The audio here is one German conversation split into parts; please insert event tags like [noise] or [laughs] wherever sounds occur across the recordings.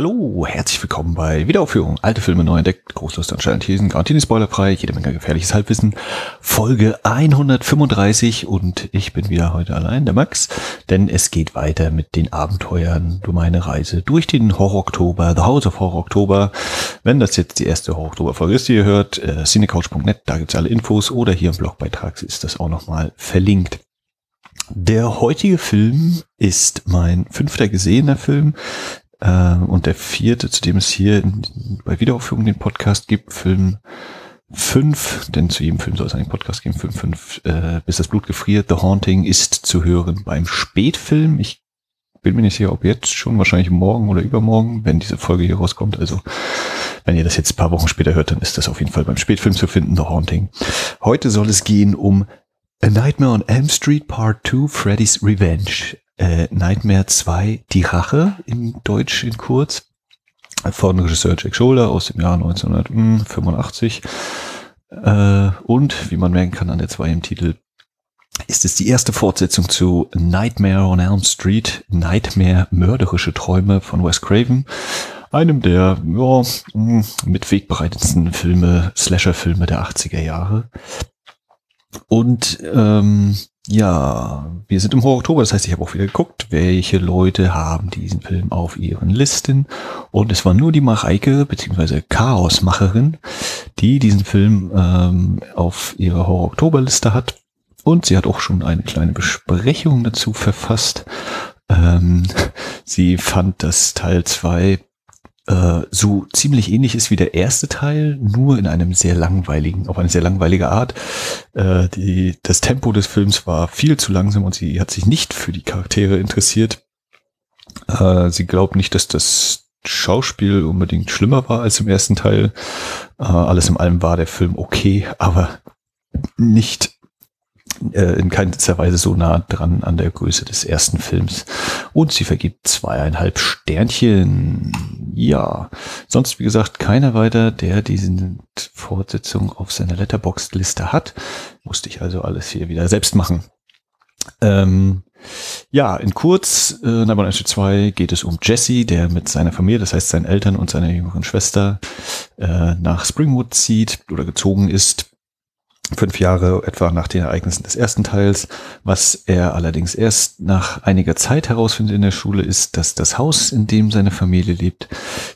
Hallo, herzlich willkommen bei Wiederaufführung. Alte Filme neu entdeckt, Großlust an Thesen, Garantie spoilerfrei, jede Menge gefährliches Halbwissen. Folge 135 und ich bin wieder heute allein, der Max, denn es geht weiter mit den Abenteuern du meine Reise durch den Horror-Oktober, The House of Horror-Oktober. Wenn das jetzt die erste Horror-Oktober-Folge ist, die ihr hört, äh, cinecouch.net, da gibt's alle Infos oder hier im Blogbeitrag ist das auch nochmal verlinkt. Der heutige Film ist mein fünfter gesehener Film. Äh, und der vierte, zu dem es hier bei Wiederaufführung den Podcast gibt, Film 5, denn zu jedem Film soll es einen Podcast geben, 5, 5, äh, bis das Blut gefriert, The Haunting ist zu hören beim Spätfilm. Ich bin mir nicht sicher, ob jetzt schon, wahrscheinlich morgen oder übermorgen, wenn diese Folge hier rauskommt. Also wenn ihr das jetzt ein paar Wochen später hört, dann ist das auf jeden Fall beim Spätfilm zu finden, The Haunting. Heute soll es gehen um A Nightmare on Elm Street Part 2, Freddy's Revenge äh, Nightmare 2, Die Rache in Deutsch in kurz, von Regisseur Jack Scholder aus dem Jahr 1985. Äh, und, wie man merken kann an der 2 im Titel, ist es die erste Fortsetzung zu Nightmare on Elm Street, Nightmare mörderische Träume von Wes Craven, einem der ja, mit wegbereitendsten Filme, Slasher-Filme der 80er Jahre. Und ähm, ja, wir sind im Horror Oktober, das heißt, ich habe auch wieder geguckt, welche Leute haben diesen Film auf ihren Listen. Und es war nur die Mareike, beziehungsweise Chaosmacherin, die diesen Film ähm, auf ihrer Horror Oktober Liste hat. Und sie hat auch schon eine kleine Besprechung dazu verfasst. Ähm, [laughs] sie fand, dass Teil zwei äh, so ziemlich ähnlich ist wie der erste Teil, nur in einem sehr langweiligen, auf eine sehr langweilige Art. Äh, die, das Tempo des Films war viel zu langsam und sie hat sich nicht für die Charaktere interessiert. Äh, sie glaubt nicht, dass das Schauspiel unbedingt schlimmer war als im ersten Teil. Äh, alles in allem war der Film okay, aber nicht äh, in keiner Weise so nah dran an der Größe des ersten Films. Und sie vergibt zweieinhalb Sternchen. Ja, sonst wie gesagt keiner weiter, der diese Fortsetzung auf seiner Letterboxd-Liste hat. Musste ich also alles hier wieder selbst machen. Ähm, ja, in kurz, äh, Nightmare 2 geht es um Jesse, der mit seiner Familie, das heißt seinen Eltern und seiner jüngeren Schwester, äh, nach Springwood zieht oder gezogen ist fünf Jahre etwa nach den Ereignissen des ersten Teils. Was er allerdings erst nach einiger Zeit herausfindet in der Schule, ist, dass das Haus, in dem seine Familie lebt,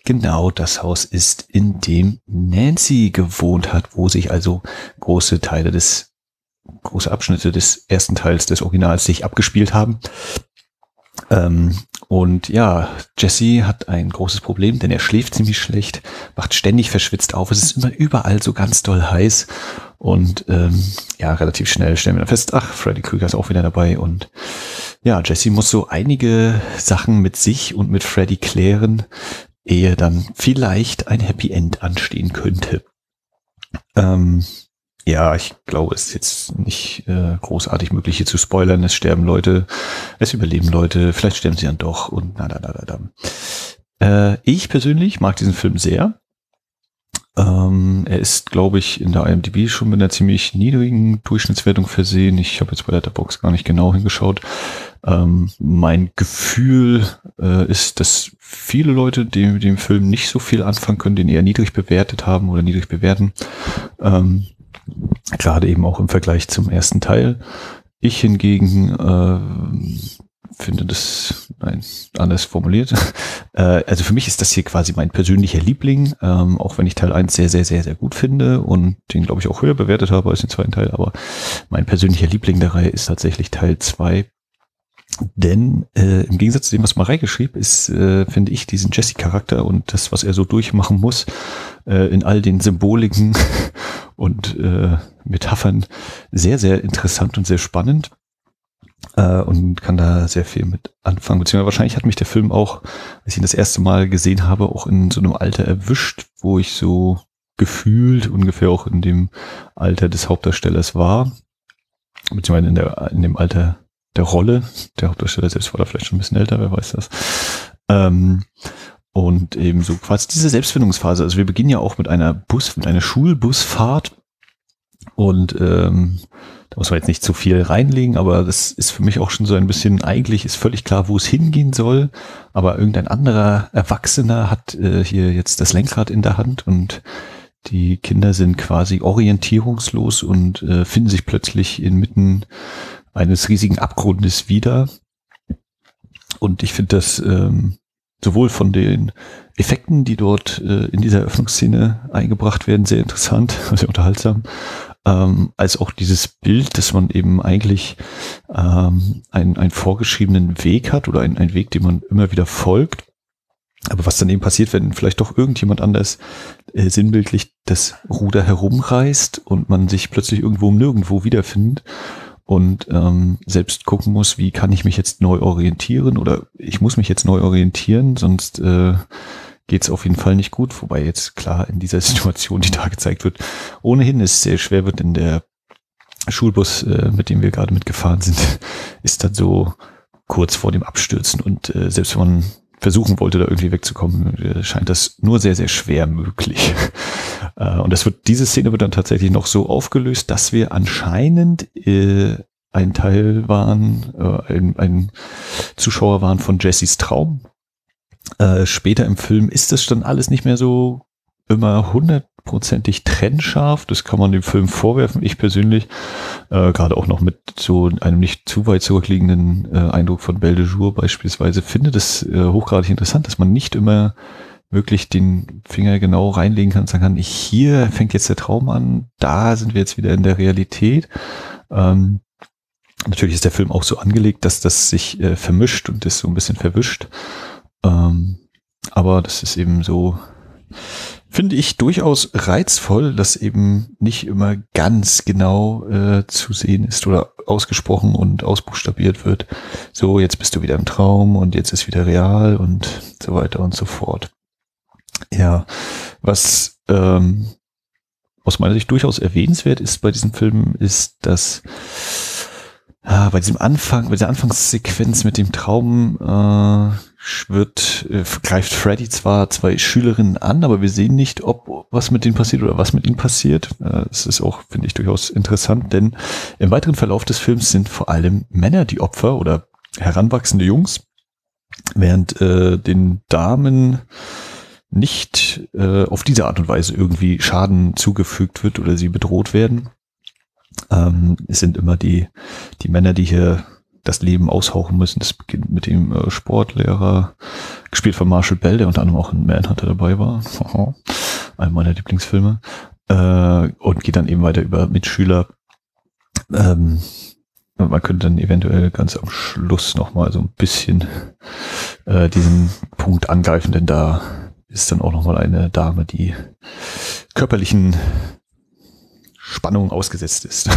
genau das Haus ist, in dem Nancy gewohnt hat, wo sich also große Teile des, große Abschnitte des ersten Teils des Originals sich abgespielt haben. Ähm, und ja, Jesse hat ein großes Problem, denn er schläft ziemlich schlecht, wacht ständig verschwitzt auf. Es ist immer überall so ganz doll heiß. Und ähm, ja, relativ schnell stellen wir dann fest, ach, Freddy Krüger ist auch wieder dabei. Und ja, Jesse muss so einige Sachen mit sich und mit Freddy klären, ehe dann vielleicht ein Happy End anstehen könnte. Ähm, ja, ich glaube, es ist jetzt nicht äh, großartig möglich hier zu spoilern. Es sterben Leute, es überleben Leute, vielleicht sterben sie dann doch und na, na, na, na, na. Äh, ich persönlich mag diesen Film sehr. Ähm, er ist, glaube ich, in der IMDb schon mit einer ziemlich niedrigen Durchschnittswertung versehen. Ich habe jetzt bei Letterbox gar nicht genau hingeschaut. Ähm, mein Gefühl äh, ist, dass viele Leute, die mit dem Film nicht so viel anfangen können, den eher niedrig bewertet haben oder niedrig bewerten. Ähm, Gerade eben auch im Vergleich zum ersten Teil. Ich hingegen äh, finde das, nein, anders formuliert. [laughs] Äh, also für mich ist das hier quasi mein persönlicher Liebling, ähm, auch wenn ich Teil 1 sehr, sehr, sehr, sehr gut finde und den, glaube ich, auch höher bewertet habe als den zweiten Teil. Aber mein persönlicher Liebling der Reihe ist tatsächlich Teil 2. Denn äh, im Gegensatz zu dem, was Mareike schrieb, ist, äh, finde ich, diesen Jesse-Charakter und das, was er so durchmachen muss, äh, in all den Symboliken [laughs] und äh, Metaphern sehr, sehr interessant und sehr spannend äh, und kann da sehr viel mit anfangen. Beziehungsweise wahrscheinlich hat mich der Film auch, als ich ihn das erste Mal gesehen habe, auch in so einem Alter erwischt, wo ich so gefühlt ungefähr auch in dem Alter des Hauptdarstellers war, beziehungsweise in, der, in dem Alter der Rolle. Der Hauptdarsteller selbst war da vielleicht schon ein bisschen älter, wer weiß das. Ähm, und eben so quasi diese Selbstfindungsphase. Also wir beginnen ja auch mit einer Bus, mit einer Schulbusfahrt Und ähm, da muss man jetzt nicht zu viel reinlegen, aber das ist für mich auch schon so ein bisschen, eigentlich ist völlig klar, wo es hingehen soll, aber irgendein anderer Erwachsener hat äh, hier jetzt das Lenkrad in der Hand und die Kinder sind quasi orientierungslos und äh, finden sich plötzlich inmitten eines riesigen Abgrundes wieder. Und ich finde das ähm, sowohl von den Effekten, die dort äh, in dieser Eröffnungsszene eingebracht werden, sehr interessant, [laughs] sehr unterhaltsam, ähm, als auch dieses Bild, dass man eben eigentlich ähm, einen, einen vorgeschriebenen Weg hat oder einen, einen Weg, den man immer wieder folgt. Aber was dann eben passiert, wenn vielleicht doch irgendjemand anders äh, sinnbildlich das Ruder herumreißt und man sich plötzlich irgendwo nirgendwo wiederfindet und ähm, selbst gucken muss, wie kann ich mich jetzt neu orientieren oder ich muss mich jetzt neu orientieren, sonst äh, geht es auf jeden Fall nicht gut. Wobei jetzt klar in dieser [laughs] Situation, die da gezeigt wird, ohnehin es sehr schwer wird in der Schulbus, äh, mit dem wir gerade mitgefahren sind, [laughs] ist dann so kurz vor dem Abstürzen und äh, selbst wenn man versuchen wollte, da irgendwie wegzukommen, äh, scheint das nur sehr, sehr schwer möglich. [laughs] Äh, und das wird, diese Szene wird dann tatsächlich noch so aufgelöst, dass wir anscheinend äh, ein Teil waren, äh, ein, ein Zuschauer waren von Jessys Traum. Äh, später im Film ist das dann alles nicht mehr so immer hundertprozentig trennscharf. Das kann man dem Film vorwerfen. Ich persönlich, äh, gerade auch noch mit so einem nicht zu weit zurückliegenden äh, Eindruck von Belle de Jour beispielsweise, finde das äh, hochgradig interessant, dass man nicht immer wirklich den Finger genau reinlegen kann und sagen kann, ich, hier fängt jetzt der Traum an, da sind wir jetzt wieder in der Realität. Ähm, natürlich ist der Film auch so angelegt, dass das sich äh, vermischt und das so ein bisschen verwischt. Ähm, aber das ist eben so, finde ich durchaus reizvoll, dass eben nicht immer ganz genau äh, zu sehen ist oder ausgesprochen und ausbuchstabiert wird. So, jetzt bist du wieder im Traum und jetzt ist wieder real und so weiter und so fort. Ja, was ähm, aus meiner Sicht durchaus erwähnenswert ist bei diesem Film, ist, dass Ah, bei diesem Anfang, bei der Anfangssequenz mit dem Traum äh, wird, äh, greift Freddy zwar zwei Schülerinnen an, aber wir sehen nicht, ob was mit denen passiert oder was mit ihnen passiert. Äh, das ist auch, finde ich, durchaus interessant, denn im weiteren Verlauf des Films sind vor allem Männer die Opfer oder heranwachsende Jungs, während äh, den Damen nicht äh, auf diese Art und Weise irgendwie Schaden zugefügt wird oder sie bedroht werden. Ähm, es sind immer die, die Männer, die hier das Leben aushauchen müssen. Das beginnt mit dem äh, Sportlehrer, gespielt von Marshall Bell, der unter anderem auch in Manhunter dabei war. Einer meiner Lieblingsfilme. Äh, und geht dann eben weiter über Mitschüler. Ähm, man könnte dann eventuell ganz am Schluss nochmal so ein bisschen äh, diesen Punkt angreifen, denn da ist dann auch nochmal eine Dame, die körperlichen Spannung ausgesetzt ist.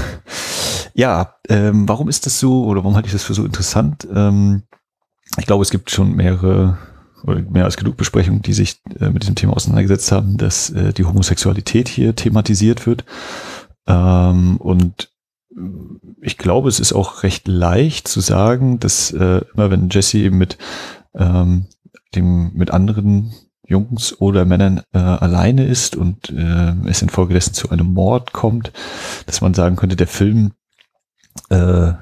[laughs] ja, ähm, warum ist das so oder warum halte ich das für so interessant? Ähm, ich glaube, es gibt schon mehrere oder mehr als genug Besprechungen, die sich äh, mit diesem Thema auseinandergesetzt haben, dass äh, die Homosexualität hier thematisiert wird. Ähm, und ich glaube, es ist auch recht leicht zu sagen, dass äh, immer wenn Jesse eben mit ähm, dem mit anderen Jungs oder Männern äh, alleine ist und äh, es infolgedessen zu einem Mord kommt, dass man sagen könnte, der Film äh,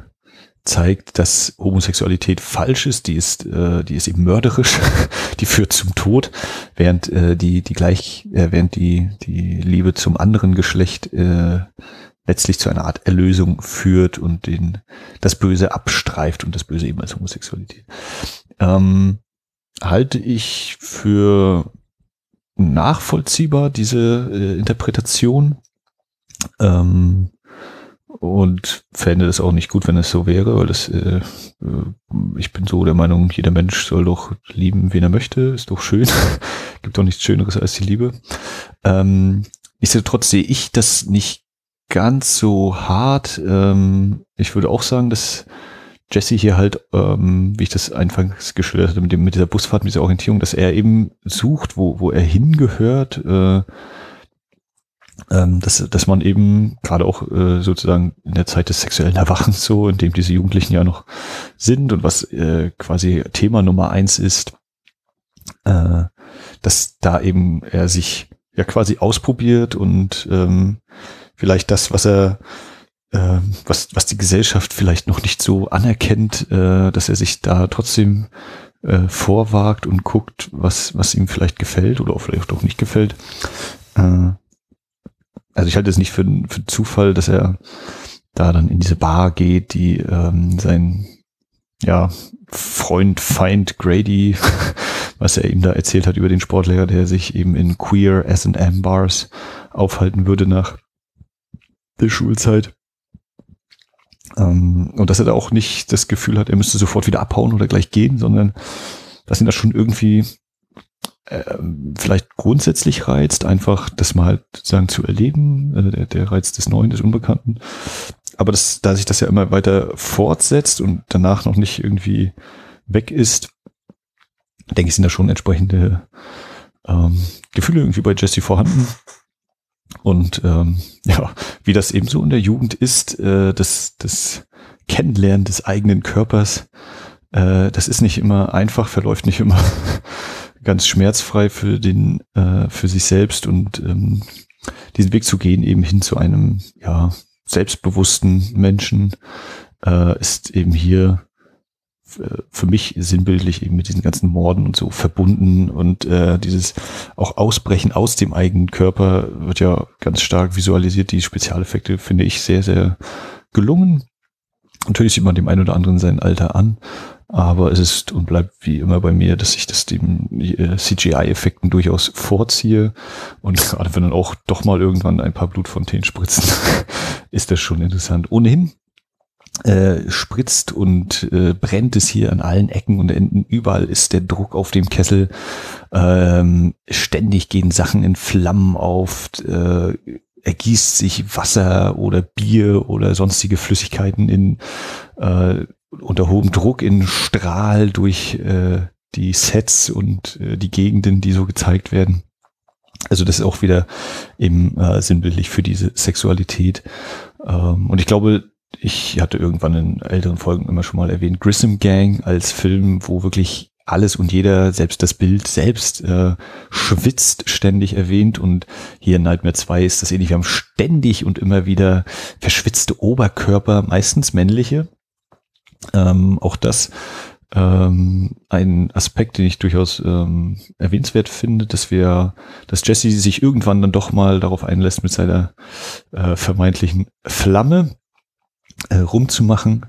zeigt, dass Homosexualität falsch ist, die ist, äh, die ist eben mörderisch, [laughs] die führt zum Tod, während äh, die, die gleich, äh, während die, die Liebe zum anderen Geschlecht äh, letztlich zu einer Art Erlösung führt und den, das Böse abstreift und das Böse eben als Homosexualität. Ähm, halte ich für nachvollziehbar, diese äh, Interpretation. Ähm, und fände es auch nicht gut, wenn es so wäre, weil das, äh, äh, ich bin so der Meinung, jeder Mensch soll doch lieben, wen er möchte, ist doch schön. [laughs] Gibt doch nichts Schöneres als die Liebe. Ähm, nichtsdestotrotz sehe ich das nicht ganz so hart. Ähm, ich würde auch sagen, dass Jesse hier halt, ähm, wie ich das anfangs geschildert hatte, mit, dem, mit dieser Busfahrt, mit dieser Orientierung, dass er eben sucht, wo, wo er hingehört, äh, ähm, dass, dass man eben gerade auch äh, sozusagen in der Zeit des sexuellen Erwachens so, in dem diese Jugendlichen ja noch sind und was äh, quasi Thema Nummer eins ist, äh, dass da eben er sich ja quasi ausprobiert und ähm, vielleicht das, was er, äh, was, was die Gesellschaft vielleicht noch nicht so anerkennt, äh, dass er sich da trotzdem äh, vorwagt und guckt, was, was ihm vielleicht gefällt oder auch vielleicht auch nicht gefällt. Äh, also ich halte es nicht für, für Zufall, dass er da dann in diese Bar geht, die ähm, sein ja, Freund, Feind Grady, [laughs] was er ihm da erzählt hat über den Sportlehrer, der sich eben in queer S&M Bars aufhalten würde nach der Schulzeit. Ähm, und dass er da auch nicht das Gefühl hat, er müsste sofort wieder abhauen oder gleich gehen, sondern dass ihn das schon irgendwie äh, vielleicht grundsätzlich reizt, einfach das mal halt sozusagen zu erleben, äh, der, der Reiz des Neuen, des Unbekannten. Aber das, da sich das ja immer weiter fortsetzt und danach noch nicht irgendwie weg ist, denke ich, sind da schon entsprechende ähm, Gefühle irgendwie bei Jesse vorhanden. Und ähm, [laughs] ja, wie das eben so in der Jugend ist, äh, das, das Kennenlernen des eigenen Körpers, äh, das ist nicht immer einfach, verläuft nicht immer [laughs] ganz schmerzfrei für den, äh, für sich selbst und ähm, diesen Weg zu gehen, eben hin zu einem, ja, selbstbewussten Menschen, äh, ist eben hier für mich sinnbildlich eben mit diesen ganzen Morden und so verbunden und äh, dieses auch Ausbrechen aus dem eigenen Körper wird ja ganz stark visualisiert. Die Spezialeffekte finde ich sehr, sehr gelungen. Natürlich sieht man dem einen oder anderen sein Alter an, aber es ist und bleibt wie immer bei mir, dass ich das dem äh, CGI-Effekten durchaus vorziehe. Und gerade wenn dann auch doch mal irgendwann ein paar Blutfontänen spritzen, [laughs] ist das schon interessant. Ohnehin äh, spritzt und äh, brennt es hier an allen Ecken und Enden. Überall ist der Druck auf dem Kessel. Ähm, ständig gehen Sachen in Flammen auf. Äh, ergießt sich Wasser oder Bier oder sonstige Flüssigkeiten in äh, unter hohem Druck in Strahl durch äh, die Sets und äh, die Gegenden, die so gezeigt werden. Also das ist auch wieder eben äh, sinnbildlich für diese Sexualität. Ähm, und ich glaube, ich hatte irgendwann in älteren Folgen immer schon mal erwähnt, Grissom Gang als Film, wo wirklich alles und jeder, selbst das Bild selbst, äh, schwitzt, ständig erwähnt. Und hier in Nightmare 2 ist das ähnlich. Wir haben ständig und immer wieder verschwitzte Oberkörper, meistens männliche. Ähm, auch das ähm, ein Aspekt, den ich durchaus ähm, erwähnenswert finde, dass wir, dass Jesse sich irgendwann dann doch mal darauf einlässt mit seiner äh, vermeintlichen Flamme äh, rumzumachen.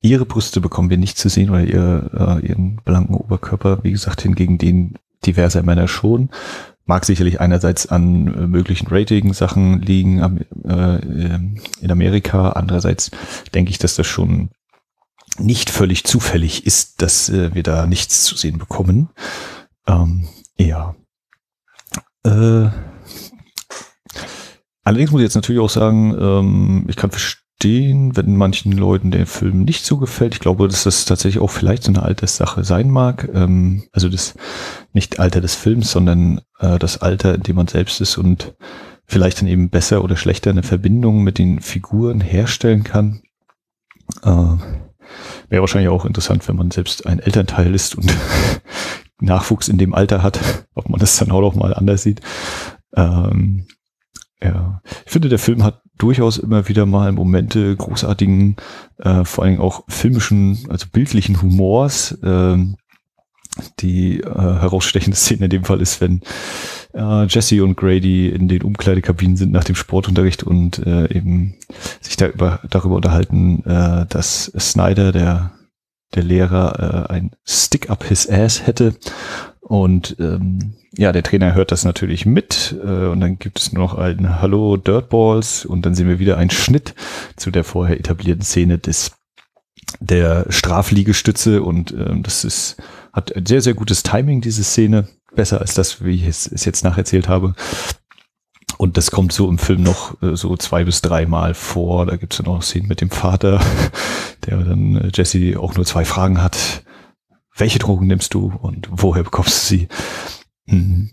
Ihre Brüste bekommen wir nicht zu sehen oder ihr, äh, ihren blanken Oberkörper, wie gesagt, hingegen den diverser Männer schon. Mag sicherlich einerseits an äh, möglichen Rating-Sachen liegen äh, in Amerika, andererseits denke ich, dass das schon nicht völlig zufällig ist, dass äh, wir da nichts zu sehen bekommen. Ähm, ja. Äh, allerdings muss ich jetzt natürlich auch sagen, ähm, ich kann verstehen, verstehen, wenn manchen Leuten der Film nicht so gefällt. Ich glaube, dass das tatsächlich auch vielleicht so eine Alterssache sein mag. Ähm, also das nicht Alter des Films, sondern äh, das Alter, in dem man selbst ist und vielleicht dann eben besser oder schlechter eine Verbindung mit den Figuren herstellen kann. Äh, Wäre wahrscheinlich auch interessant, wenn man selbst ein Elternteil ist und [laughs] Nachwuchs in dem Alter hat, ob man das dann auch noch mal anders sieht. Ähm, ja, ich finde, der Film hat durchaus immer wieder mal Momente großartigen, äh, vor allen Dingen auch filmischen, also bildlichen Humors. Äh, die äh, herausstechende Szene in dem Fall ist, wenn äh, Jesse und Grady in den Umkleidekabinen sind nach dem Sportunterricht und äh, eben sich da über, darüber unterhalten, äh, dass Snyder, der, der Lehrer, äh, ein Stick up his ass hätte. Und ähm, ja, der Trainer hört das natürlich mit äh, und dann gibt es nur noch ein Hallo Dirtballs und dann sehen wir wieder einen Schnitt zu der vorher etablierten Szene des der Strafliegestütze und ähm, das ist hat sehr sehr gutes Timing diese Szene besser als das wie ich es, es jetzt nacherzählt habe und das kommt so im Film noch äh, so zwei bis drei Mal vor da gibt es dann auch Szenen mit dem Vater [laughs] der dann äh, Jesse auch nur zwei Fragen hat welche Drogen nimmst du und woher bekommst du sie? Mhm.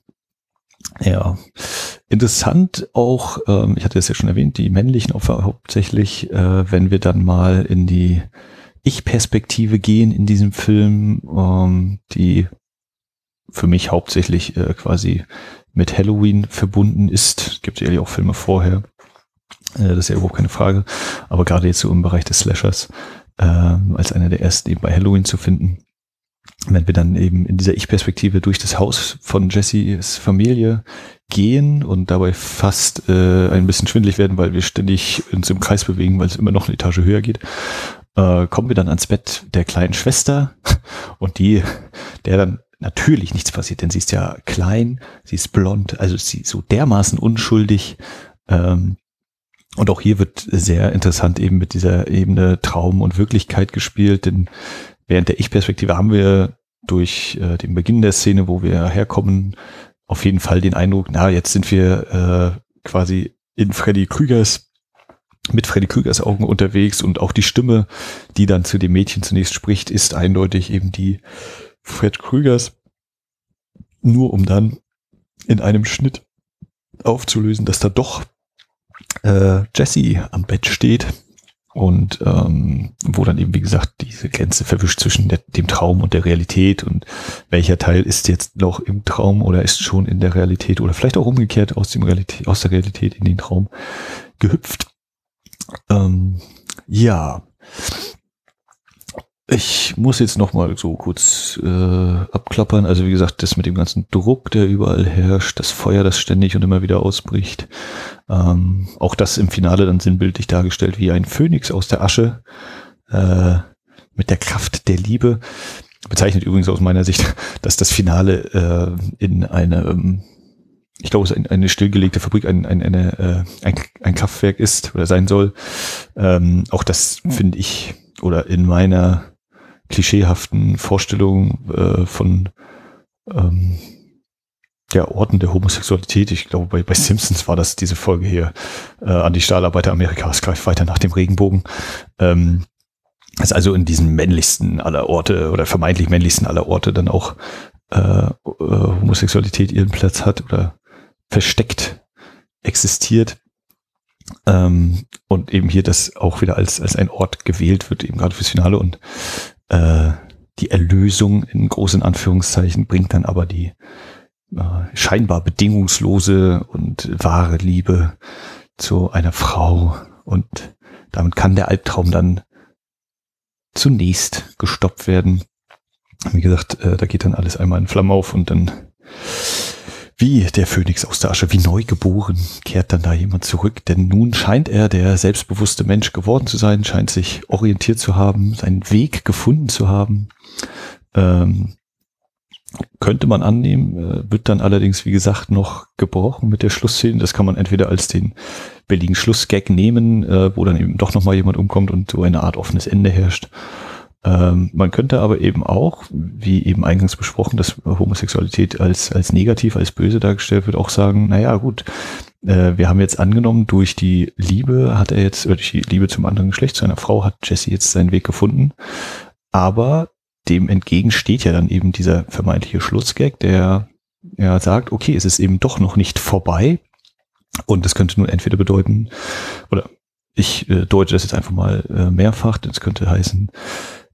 Ja, interessant auch, ähm, ich hatte es ja schon erwähnt, die männlichen Opfer hauptsächlich, äh, wenn wir dann mal in die Ich-Perspektive gehen in diesem Film, ähm, die für mich hauptsächlich äh, quasi mit Halloween verbunden ist. Es gibt ja auch Filme vorher. Äh, das ist ja überhaupt keine Frage. Aber gerade jetzt so im Bereich des Slashers, äh, als einer der ersten eben bei Halloween zu finden, wenn wir dann eben in dieser Ich-Perspektive durch das Haus von Jessys Familie gehen und dabei fast äh, ein bisschen schwindlig werden, weil wir ständig uns im Kreis bewegen, weil es immer noch eine Etage höher geht, äh, kommen wir dann ans Bett der kleinen Schwester [laughs] und die, der dann natürlich nichts passiert, denn sie ist ja klein, sie ist blond, also sie ist so dermaßen unschuldig. Ähm, und auch hier wird sehr interessant eben mit dieser Ebene Traum und Wirklichkeit gespielt, denn während der Ich-Perspektive haben wir durch äh, den Beginn der Szene, wo wir herkommen, auf jeden Fall den Eindruck, na, jetzt sind wir äh, quasi in Freddy Krügers, mit Freddy Krügers Augen unterwegs und auch die Stimme, die dann zu dem Mädchen zunächst spricht, ist eindeutig eben die Fred Krügers, nur um dann in einem Schnitt aufzulösen, dass da doch äh, Jesse am Bett steht und ähm, wo dann eben, wie gesagt, diese Grenze verwischt zwischen der, dem Traum und der Realität und welcher Teil ist jetzt noch im Traum oder ist schon in der Realität oder vielleicht auch umgekehrt aus, dem Realität, aus der Realität in den Traum gehüpft. Ähm, ja, ich muss jetzt noch mal so kurz äh, abklappern. Also wie gesagt, das mit dem ganzen Druck, der überall herrscht, das Feuer, das ständig und immer wieder ausbricht. Ähm, auch das im Finale dann sinnbildlich dargestellt wie ein Phönix aus der Asche äh, mit der Kraft der Liebe. Bezeichnet übrigens aus meiner Sicht, dass das Finale äh, in einem ich glaube, es ist eine stillgelegte Fabrik, ein, ein, eine, äh, ein, ein Kraftwerk ist oder sein soll. Ähm, auch das finde ich oder in meiner klischeehaften Vorstellung äh, von ähm, der Orten der Homosexualität. Ich glaube, bei, bei Simpsons war das diese Folge hier äh, an die Stahlarbeiter Amerikas greift weiter nach dem Regenbogen. Ähm, dass also in diesem männlichsten aller Orte oder vermeintlich männlichsten aller Orte dann auch äh, äh, Homosexualität ihren Platz hat oder versteckt existiert. Ähm, und eben hier das auch wieder als, als ein Ort gewählt wird, eben gerade fürs Finale und äh, die Erlösung in großen Anführungszeichen bringt dann aber die äh, scheinbar bedingungslose und wahre Liebe zu einer Frau und damit kann der Albtraum dann zunächst gestoppt werden. Wie gesagt, äh, da geht dann alles einmal in Flammen auf und dann wie der Phönix aus der Asche, wie neu geboren, kehrt dann da jemand zurück, denn nun scheint er der selbstbewusste Mensch geworden zu sein, scheint sich orientiert zu haben, seinen Weg gefunden zu haben. Ähm, könnte man annehmen, äh, wird dann allerdings, wie gesagt, noch gebrochen mit der Schlussszene. Das kann man entweder als den billigen Schlussgag nehmen, äh, wo dann eben doch nochmal jemand umkommt und so eine Art offenes Ende herrscht. Ähm, man könnte aber eben auch, wie eben eingangs besprochen, dass Homosexualität als, als negativ, als böse dargestellt wird, auch sagen, naja, gut, äh, wir haben jetzt angenommen, durch die Liebe hat er jetzt, oder durch die Liebe zum anderen Geschlecht, zu einer Frau, hat Jesse jetzt seinen Weg gefunden. Aber dem entgegen steht ja dann eben dieser vermeintliche Schlussgag, der ja sagt, okay, es ist eben doch noch nicht vorbei. Und das könnte nun entweder bedeuten, oder ich äh, deute das jetzt einfach mal äh, mehrfach, das könnte heißen,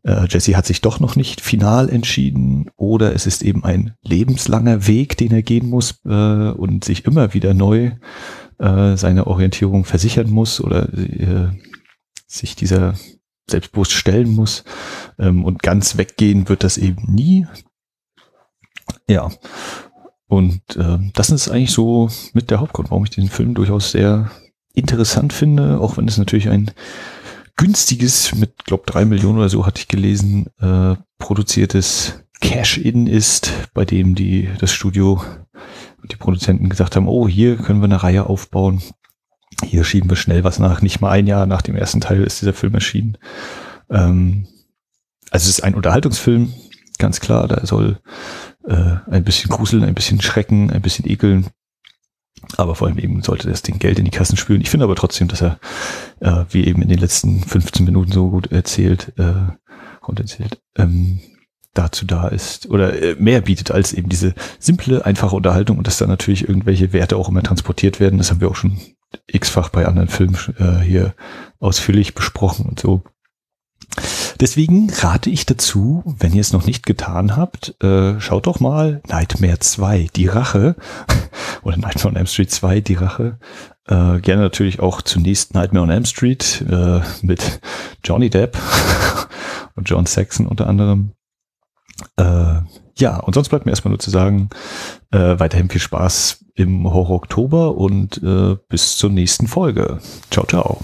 äh, Jesse hat sich doch noch nicht final entschieden. Oder es ist eben ein lebenslanger Weg, den er gehen muss äh, und sich immer wieder neu äh, seine Orientierung versichern muss oder äh, sich dieser selbstbewusst stellen muss. Ähm, und ganz weggehen wird das eben nie. Ja, und äh, das ist eigentlich so mit der Hauptgrund, warum ich den Film durchaus sehr interessant finde, auch wenn es natürlich ein günstiges, mit glaube drei Millionen oder so hatte ich gelesen, äh, produziertes Cash-In ist, bei dem die das Studio und die Produzenten gesagt haben, oh, hier können wir eine Reihe aufbauen. Hier schieben wir schnell was nach. Nicht mal ein Jahr nach dem ersten Teil ist dieser Film erschienen. Ähm, also es ist ein Unterhaltungsfilm, ganz klar. Da soll äh, ein bisschen gruseln, ein bisschen schrecken, ein bisschen ekeln aber vor allem eben sollte das Ding Geld in die Kassen spülen. Ich finde aber trotzdem, dass er, äh, wie eben in den letzten 15 Minuten so gut erzählt, äh, und erzählt, ähm, dazu da ist oder äh, mehr bietet als eben diese simple, einfache Unterhaltung und dass da natürlich irgendwelche Werte auch immer transportiert werden. Das haben wir auch schon x-fach bei anderen Filmen äh, hier ausführlich besprochen und so. Deswegen rate ich dazu, wenn ihr es noch nicht getan habt, äh, schaut doch mal Nightmare 2, die Rache, [laughs] oder Nightmare on M Street 2, die Rache. Äh, gerne natürlich auch zunächst Nightmare on Elm Street äh, mit Johnny Depp [laughs] und John Saxon unter anderem. Äh, ja, und sonst bleibt mir erstmal nur zu sagen, äh, weiterhin viel Spaß im Horror Oktober und äh, bis zur nächsten Folge. Ciao, ciao.